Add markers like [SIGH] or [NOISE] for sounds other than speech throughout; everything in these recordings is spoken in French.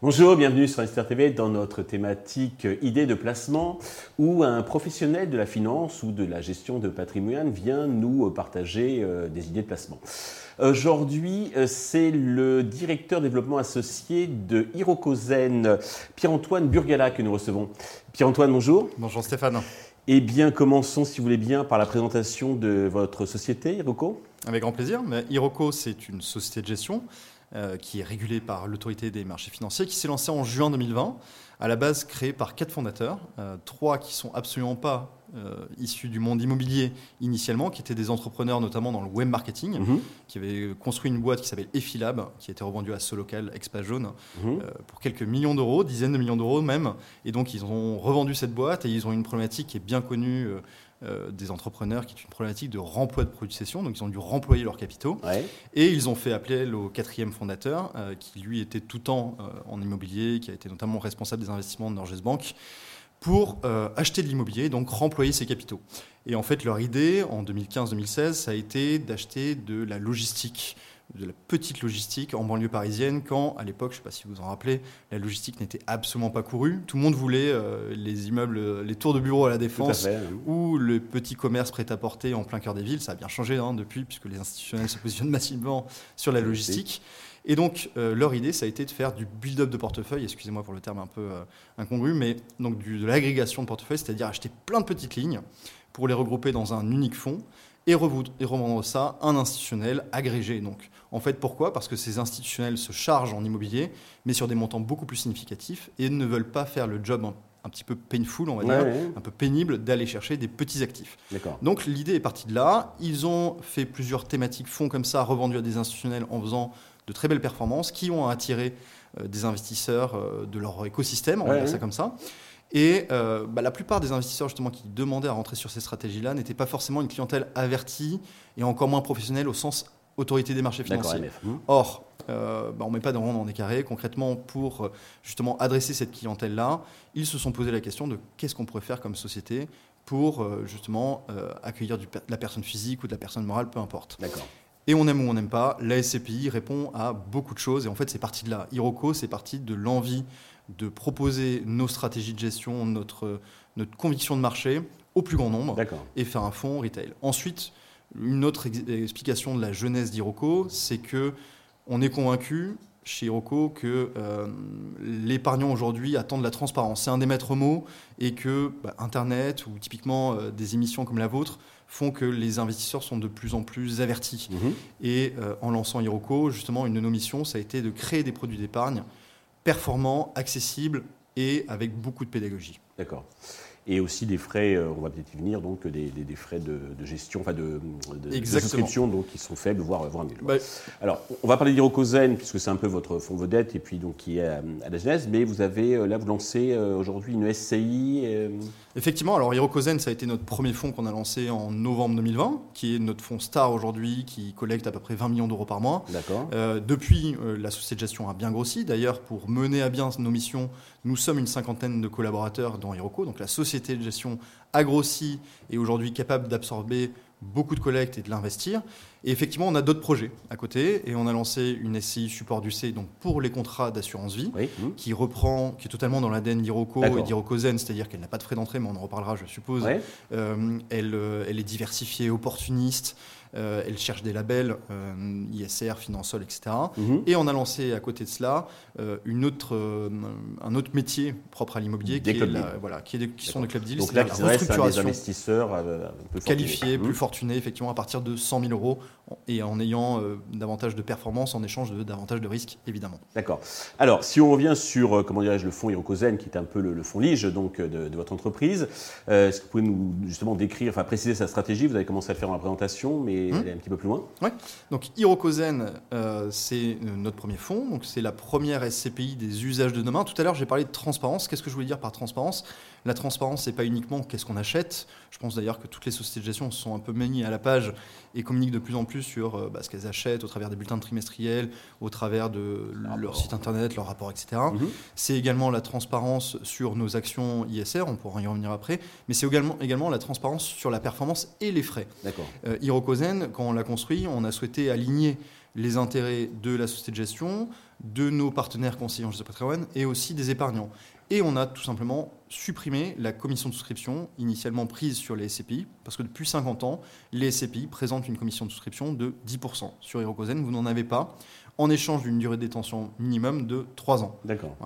Bonjour, bienvenue sur Investir TV dans notre thématique idées de placement où un professionnel de la finance ou de la gestion de patrimoine vient nous partager euh, des idées de placement. Aujourd'hui, euh, c'est le directeur développement associé de Hirokozen, Pierre-Antoine Burgala, que nous recevons. Pierre-Antoine, bonjour. Bonjour Stéphane. Eh bien, commençons, si vous voulez bien, par la présentation de votre société, Hiroko. Avec grand plaisir. Hiroko, c'est une société de gestion euh, qui est régulé par l'autorité des marchés financiers, qui s'est lancé en juin 2020, à la base créé par quatre fondateurs, euh, trois qui sont absolument pas euh, issus du monde immobilier initialement, qui étaient des entrepreneurs notamment dans le web marketing, mhm. qui avaient construit une boîte qui s'appelle Effilab, qui a été revendue à Solocal, Expa Jaune, mhm. pour quelques millions d'euros, dizaines de millions d'euros même. Et donc ils ont revendu cette boîte et ils ont une problématique qui est bien connue euh, des entrepreneurs qui est une problématique de remploi de produits de cession. Donc, ils ont dû remployer leurs capitaux. Et ils ont fait appel au quatrième fondateur, euh, qui lui était tout temps euh, en immobilier, qui a été notamment responsable des investissements de Norges Bank, pour acheter de l'immobilier, donc remployer ses capitaux. Et en fait, leur idée, en 2015-2016, ça a été d'acheter de la logistique de la petite logistique en banlieue parisienne quand, à l'époque, je ne sais pas si vous vous en rappelez, la logistique n'était absolument pas courue. Tout le monde voulait euh, les immeubles, les tours de bureaux à la Défense ou le petit commerce prêt-à-porter en plein cœur des villes. Ça a bien changé hein, depuis, puisque les institutionnels se positionnent [LAUGHS] massivement sur la logistique. Et donc, euh, leur idée, ça a été de faire du build-up de portefeuille, excusez-moi pour le terme un peu euh, incongru, mais donc de l'agrégation de portefeuille, c'est-à-dire acheter plein de petites lignes pour les regrouper dans un unique fonds et, revendre ça à un institutionnel agrégé. Donc, en fait, pourquoi? Parce que ces institutionnels se chargent en immobilier, mais sur des montants beaucoup plus significatifs et ne veulent pas faire le job un, petit peu painful, on va dire, un peu pénible, d'aller chercher des petits actifs. Donc, l'idée est partie de là. Ils ont fait plusieurs thématiques fonds comme ça, revendus à des institutionnels en faisant de très belles performances qui ont attiré euh, des investisseurs euh, de leur écosystème, on va dire ça comme ça. Et euh, bah, la plupart des investisseurs justement qui demandaient à rentrer sur ces stratégies-là n'étaient pas forcément une clientèle avertie et encore moins professionnelle au sens autorité des marchés financiers. Mmh. Or, euh, bah, on ne met pas de rond dans des carrés. Concrètement, pour justement adresser cette clientèle-là, ils se sont posé la question de qu'est-ce qu'on pourrait faire comme société pour justement accueillir de la personne physique ou de la personne morale, peu importe. D'accord. Et on aime ou on n'aime pas, la SCPI répond à beaucoup de choses. Et en fait, c'est parti de là. Hiroko, c'est parti de l'envie de proposer nos stratégies de gestion, notre, notre conviction de marché au plus grand nombre et faire un fonds retail. Ensuite, une autre explication de la jeunesse d'Iroco, c'est que on est convaincu chez Iroco que euh, l'épargnant aujourd'hui attend de la transparence. C'est un des maîtres mots et que bah, Internet ou typiquement euh, des émissions comme la vôtre font que les investisseurs sont de plus en plus avertis. Mhm. Et euh, en lançant Iroco, justement, une de nos missions, ça a été de créer des produits d'épargne performant, accessible et avec beaucoup de pédagogie. D'accord et aussi des frais, euh, on va peut-être y venir, donc des, frais de, gestion, enfin de, de, souscription donc, qui sont faibles, voire, voire nuls. Bah, Alors, on va parler d'Hirokozen, puisque c'est un peu votre fonds vedette, et puis donc qui est à, la jeunesse, mais vous avez, euh, là, vous lancez euh, aujourd'hui une SCI. Effectivement, alors Hirokozen, ça a été notre premier fonds qu'on a lancé en novembre 2020, qui est notre fonds star aujourd'hui, qui collecte à peu près 20 millions d'euros par mois. D'accord. depuis, la société de gestion a bien grossi. D'ailleurs, pour mener à bien nos missions, nous sommes une cinquantaine de collaborateurs dans Hiroko, donc la société de gestion a grossi et aujourd'hui capable d'absorber beaucoup de collectes et de l'investir. Et effectivement, on a d'autres projets à côté et on a lancé une SCI support du C donc pour les contrats d'assurance vie mmh. qui reprend, qui est totalement dans l'ADN d'Iroco et d'Iroco Zen, c'est-à-dire qu'elle n'a pas de frais d'entrée, mais on en reparlera, je suppose. Euh, elle, euh, elle, est diversifiée, opportuniste. Euh, elle cherche des labels euh, ISR, Finansol, etc. Mhm. Et on a lancé à côté de cela euh, une autre, un autre métier propre à l'immobilier qui, voilà, qui, est qui sont des club deals. Donc là, la restructuration. des investisseurs qualifiés, plus mhm. fortunés, effectivement, à partir de 100 000 euros et en ayant davantage de performance en échange de davantage de risques, évidemment. D'accord. Alors, si on revient sur, comment dirais-je, le fonds Hirokozen, qui est un peu le, fonds lige donc, de, votre entreprise, est-ce que vous pouvez nous justement décrire, enfin préciser sa stratégie? Vous avez commencé à le faire dans la présentation, mais Hmm. aller un petit peu plus loin. Ouais. Donc Hirokozen, euh, c'est notre premier fonds. Donc c'est la première SCPI des usages de demain. Tout à l'heure, j'ai parlé de transparence. Qu'est-ce que je voulais dire par transparence? La transparence, c'est pas uniquement qu'est-ce qu'on achète. Je pense d'ailleurs que toutes les sociétés de gestion sont un peu maniées à la page et communiquent de plus en plus sur euh, bah, ce qu'elles achètent au travers des bulletins trimestriels, au travers de leur site internet, leurs rapports, etc. Mhm. C'est également la transparence sur nos actions ISR, on pourra y revenir après, mais c'est également, également la transparence sur la performance et les frais. D'accord. Euh, Hirokozen, quand on l'a construit, on a souhaité aligner les intérêts de la société de gestion, de nos partenaires conseillers en gestion patrimoine et aussi des épargnants. Et on a tout simplement supprimé la commission de souscription initialement prise sur les SCPI, parce que depuis 50 ans, les SCPI présentent une commission de souscription de 10%. Sur Hirokozen, vous n'en avez pas, en échange d'une durée de détention minimum de 3 ans. D'accord.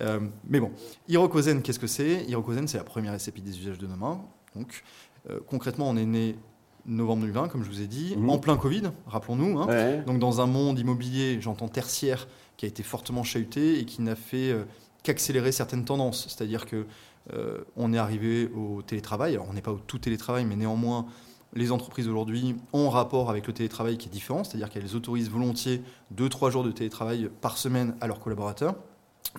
Euh, mais bon, Hirokozen, qu'est-ce que c'est? Hirokozen, c'est la première SCPI des usages de demain. Donc, euh, concrètement, on est né novembre 2020, comme je vous ai dit, mhm. en plein Covid, rappelons-nous. Hein. Donc dans un monde immobilier, j'entends tertiaire, qui a été fortement chahuté et qui n'a fait euh, qu'accélérer certaines tendances. C'est-à-dire que euh, on est arrivé au télétravail. Alors on n'est pas au tout télétravail, mais néanmoins, les entreprises aujourd'hui ont un rapport avec le télétravail qui est différent, c'est-à-dire qu'elles autorisent volontiers 2-3 jours de télétravail par semaine à leurs collaborateurs.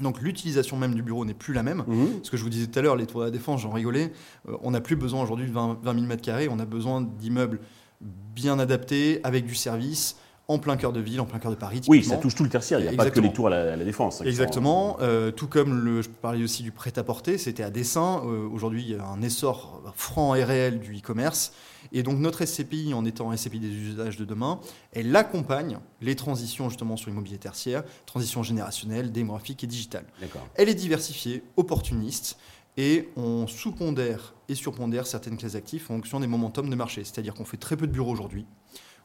Donc l'utilisation même du bureau n'est plus la même. Mhm. Ce que je vous disais tout à l'heure, les tours de la défense, j'en rigolais. Euh, on n'a plus besoin aujourd'hui de 20, 000 m2, on a besoin d'immeubles bien adaptés, avec du service, en plein cœur de ville, en plein cœur de Paris. Oui, ça touche tout le tertiaire, il n'y a pas que les tours à la, défense. Exactement, euh, tout comme le, je parlais aussi du prêt-à-porter, c'était à dessin. Euh, aujourd'hui, il y a un essor franc et réel du e-commerce. Et donc notre SCPI, en étant SCPI des usages de demain, elle accompagne les transitions justement sur l'immobilier tertiaire, transition générationnelle, démographique et digitale. Elle est diversifiée, opportuniste, et on sous-pondère et surpondère certaines classes actifs en fonction des momentum de marché. C'est-à-dire qu'on fait très peu de bureaux aujourd'hui.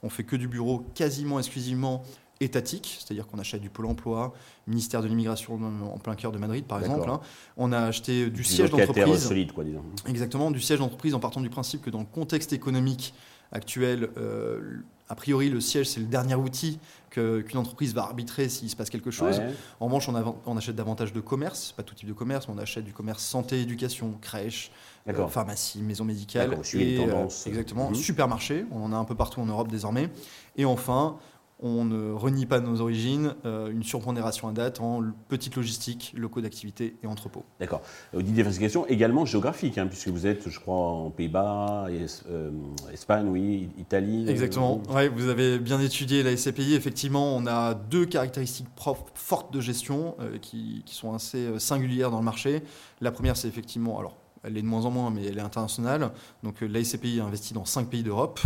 On fait que du bureau quasiment exclusivement étatique, c'est-à-dire qu'on achète du Pôle emploi, ministère de l'immigration en plein cœur de Madrid, par exemple. Hein. On a acheté du, siège d'entreprise. solide, quoi, disons. Exactement, du siège d'entreprise en partant du principe que dans le contexte économique actuel, euh, a priori, le siège, c'est le dernier outil qu'une entreprise va arbitrer s'il se passe quelque chose. En revanche, on, achète davantage de commerce, pas tout type de commerce, mais on achète du commerce santé, éducation, crèche, euh, pharmacie, maison médicale. Et, euh, exactement, mhm. supermarché, on en a un peu partout en Europe désormais. Et enfin, on ne renie pas nos origines, euh, une surpondération à date en petite logistique, locaux d'activité et entrepôts. D'accord. Une diversification également géographique, hein, puisque vous êtes, je crois, en Pays-Bas, euh, Espagne, oui, Italie. Euh, Exactement. Ouais, vous avez bien étudié la SCPI. Effectivement, on a deux caractéristiques fortes de gestion qui, qui, sont assez singulières dans le marché. La première, c'est effectivement, alors elle est de moins en moins, mais elle est internationale. Donc la SCPI a investi dans cinq pays d'Europe.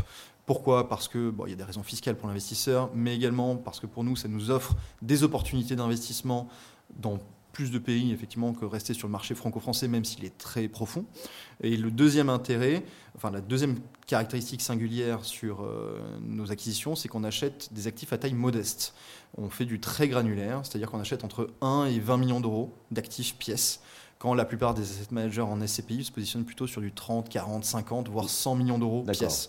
Pourquoi? Parce que bon, il y a des raisons fiscales pour l'investisseur, mais également parce que pour nous, ça nous offre des opportunités d'investissement dans plus de pays effectivement que rester sur le marché franco-français, même s'il est très profond. Et le deuxième intérêt, enfin la deuxième caractéristique singulière sur euh, nos acquisitions, c'est qu'on achète des actifs à taille modeste. On fait du très granulaire, c'est-à-dire qu'on achète entre 1 et 20 millions d'euros d'actifs pièces quand la plupart des asset managers en SCPI se positionnent plutôt sur du 30, 40, 50, voire 100 millions d'euros pièces.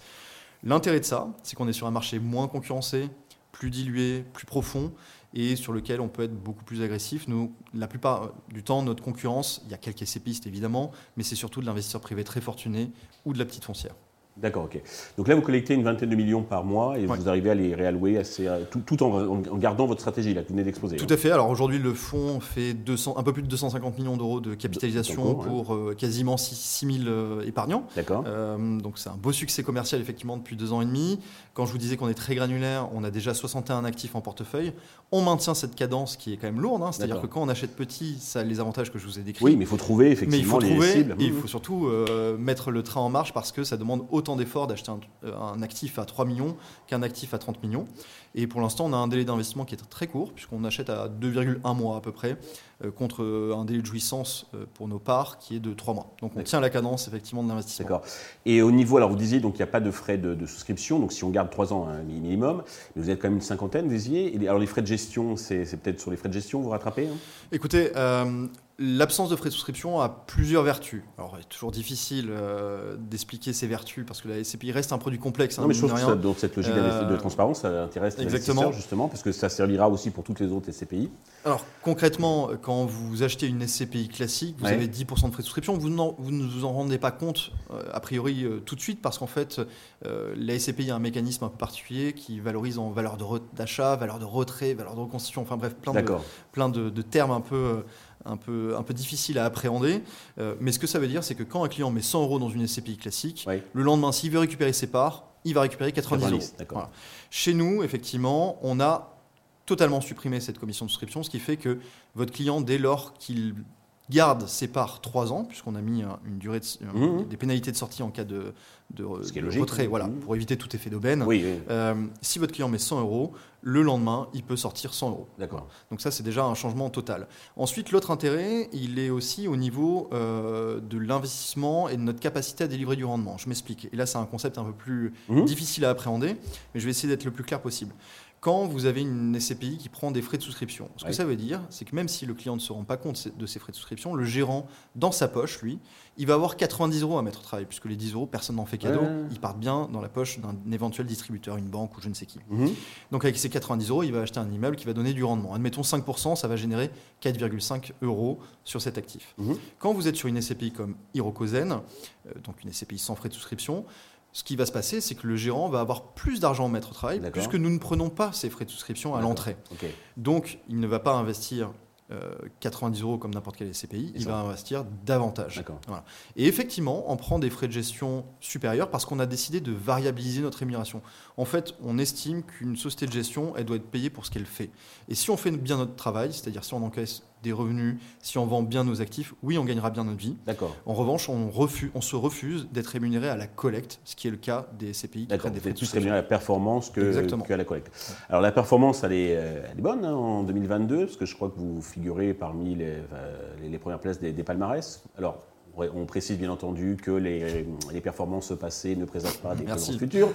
L'intérêt de ça, c'est qu'on est sur un marché moins concurrencé, plus dilué, plus profond, et sur lequel on peut être beaucoup plus agressif. Nous, la plupart du temps, notre concurrence, il y a quelques pistes évidemment, mais c'est surtout de l'investisseur privé très fortuné ou de la petite foncière. D'accord, ok. Donc là, vous collectez une vingtaine de millions par mois et vous arrivez à les réallouer assez, euh, tout, en, gardant votre stratégie, là, que vous venez d'exposer. Tout à fait. Alors aujourd'hui, le fonds fait 200, un peu plus de 250 millions d'euros de capitalisation pour euh, quasiment 6, 000 euh, épargnants. D'accord. donc c'est un beau succès commercial, effectivement, depuis deux ans et demi. Quand je vous disais qu'on est très granulaire, on a déjà 61 actifs en portefeuille. On maintient cette cadence qui est quand même lourde. Hein. C'est-à-dire que quand on achète petit, ça a les avantages que je vous ai décrits. Oui, mais il faut trouver effectivement mais il faut les trouver, cibles. Et il faut surtout mettre le train en marche parce que ça demande autant d'efforts d'acheter euh, un, actif à 3 millions qu'un actif à 30 millions. Et pour l'instant, on a un délai d'investissement qui est très court, puisqu'on achète à 2,1 mois à peu près, euh, contre euh, un délai de jouissance pour nos parts qui est de 3 mois. Donc on tient la cadence effectivement de l'investissement. D'accord. Et au niveau, alors vous disiez, donc il n'y a pas de frais de, souscription, donc si on garde 3 ans hein, minimum, mais vous êtes quand même une cinquantaine, vous disiez. alors les frais de gestion, c'est peut-être sur les frais de gestion vous rattrapez hein? Écoutez, L'absence de frais de souscription a plusieurs vertus. Alors, il est toujours difficile euh, d'expliquer ces vertus parce que la SCPI reste un produit complexe. Hein, non, mais je trouve que donc, cette logique de euh, transparence, ça intéresse les investisseurs justement parce que ça servira aussi pour toutes les autres SCPI. Alors, concrètement, quand vous achetez une SCPI classique, vous avez 10% de frais de souscription. Vous, vous, ne vous en rendez pas compte, euh, a priori, tout de suite parce qu'en fait, la SCPI a un mécanisme un peu particulier qui valorise en valeur d'achat, valeur de retrait, valeur de reconstitution, enfin bref, plein, de, plein de, de, termes un peu un peu, un peu difficile à appréhender. Euh, mais ce que ça veut dire, c'est que quand un client met 100 euros dans une SCPI classique, le lendemain, s'il veut récupérer ses parts, il va récupérer 90, euros. Chez nous, effectivement, on a totalement supprimé cette commission de souscription, ce qui fait que votre client, dès lors qu'il garde ses parts 3 ans, puisqu'on a mis une durée mmh. des pénalités de sortie en cas de, de, retrait, voilà, mmh. pour éviter tout effet d'aubaine. Euh, si votre client met 100 euros, le lendemain, il peut sortir 100 euros. D'accord. Donc ça, c'est déjà un changement total. Ensuite, l'autre intérêt, il est aussi au niveau euh, de l'investissement et de notre capacité à délivrer du rendement. Je m'explique. Et là, c'est un concept un peu plus mmh. difficile à appréhender, mais je vais essayer d'être le plus clair possible quand vous avez une SCPI qui prend des frais de souscription. Ce que ça veut dire, c'est que même si le client ne se rend pas compte de ses frais de souscription, le gérant, dans sa poche, lui, il va avoir 90 euros à mettre au travail, puisque les 10 euros, personne n'en fait cadeau. Ils partent bien dans la poche d'un éventuel distributeur, une banque ou je ne sais qui. Mhm. Donc avec ces 90 euros, il va acheter un immeuble qui va donner du rendement. Admettons 5%, ça va générer 4,5 euros sur cet actif. Mhm. Quand vous êtes sur une SCPI comme Hirokozen, euh, donc une SCPI sans frais de souscription, ce qui va se passer, c'est que le gérant va avoir plus d'argent à mettre au travail, puisque nous ne prenons pas ces frais de souscription à l'entrée. Donc, il ne va pas investir 90 euh, euros comme n'importe quel SCPI, il va investir davantage. Et effectivement, on prend des frais de gestion supérieurs parce qu'on a décidé de variabiliser notre rémunération. En fait, on estime qu'une société de gestion, elle doit être payée pour ce qu'elle fait. Et si on fait bien notre travail, c'est-à-dire si on encaisse des revenus, si on vend bien nos actifs, oui, on gagnera bien notre vie. D'accord. En revanche, on, refuse, on se refuse d'être rémunéré à la collecte, ce qui est le cas des CPI qui prennent des frais de plus rémunéré à la performance que, à la collecte. Alors la performance, elle est, euh, elle est bonne hein, en 2022, parce que je crois que vous figurez parmi les, les, premières places des, des palmarès. Alors, on précise bien entendu que les, performances passées ne présentent pas des performances futures.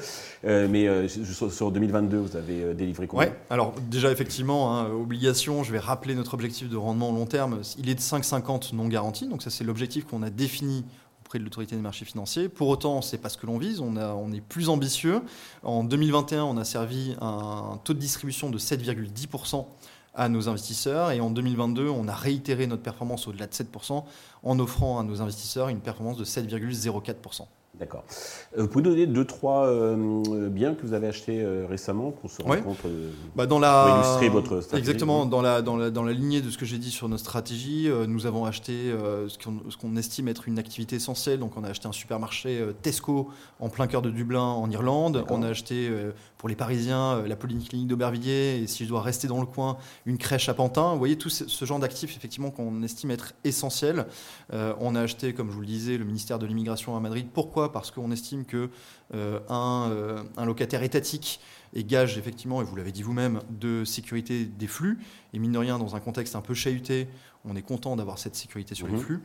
Euh, mais euh, sur 2022, vous avez euh, délivré combien? Oui, alors déjà effectivement, hein, obligation, je vais rappeler notre objectif de rendement long terme. Il est de 5,50 non garanti. Donc ça, c'est l'objectif qu'on a défini auprès de l'autorité des marchés financiers. Pour autant, c'est pas ce que l'on vise. On, a, on est plus ambitieux. En 2021, on a servi un taux de distribution de 7,10% à nos investisseurs. Et en 2022, on a réitéré notre performance au-delà de 7% en offrant à nos investisseurs une performance de 7,04%. D'accord. Euh, vous pouvez donner deux, trois euh, que vous avez achetés euh, récemment qu'on se rende compte bah dans la... pour illustrer votre stratégie Exactement. Dans la, dans, la, dans la lignée de ce que j'ai dit sur notre stratégie, nous avons acheté ce qu'on estime être une activité essentielle. Donc, on a acheté un supermarché Tesco en plein cœur de Dublin, en Irlande. On a acheté pour les Parisiens la polyclinique d'Aubervilliers. Et si je dois rester dans le coin, une crèche à Pantin. Vous voyez tout ce, genre d'actifs, effectivement, qu'on estime être essentiels. on a acheté, comme je vous le disais, le ministère de l'immigration à Madrid. Pourquoi? Parce qu'on estime que euh, euh, un, locataire étatique est gage, effectivement, et vous l'avez dit vous-même, de sécurité des flux. Et mine de rien, dans un contexte un peu chahuté, on est content d'avoir cette sécurité sur les mhm. flux.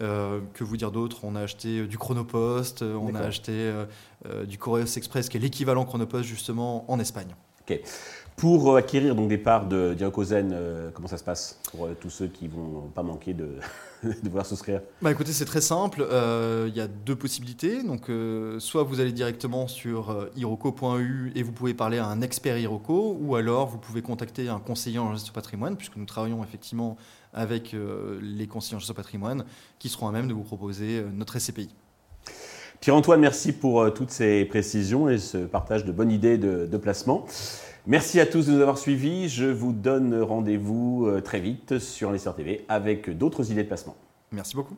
Euh, que vous dire d'autre? On a acheté du Chronopost, on a acheté du Correos Express, qui est l'équivalent Chronopost, justement, en Espagne. Ok. Pour acquérir donc des parts de Diacosen, comment ça se passe pour tous ceux qui vont pas manquer de, [LAUGHS] de vouloir souscrire? Bah Écoutez, c'est très simple. Euh, il y a deux possibilités. Donc, euh, soit vous allez directement sur euh, iroko.eu et vous pouvez parler à un expert Iroko, ou alors vous pouvez contacter un conseiller en gestion patrimoine, puisque nous travaillons effectivement avec les conseillers en gestion patrimoine qui seront à même de vous proposer notre SCPI. Pierre-Antoine, merci pour toutes ces précisions et ce partage de bonnes idées de, de placement. Merci à tous de nous avoir suivis. Je vous donne rendez-vous euh, très vite sur Investir TV avec d'autres idées de placement. Merci beaucoup.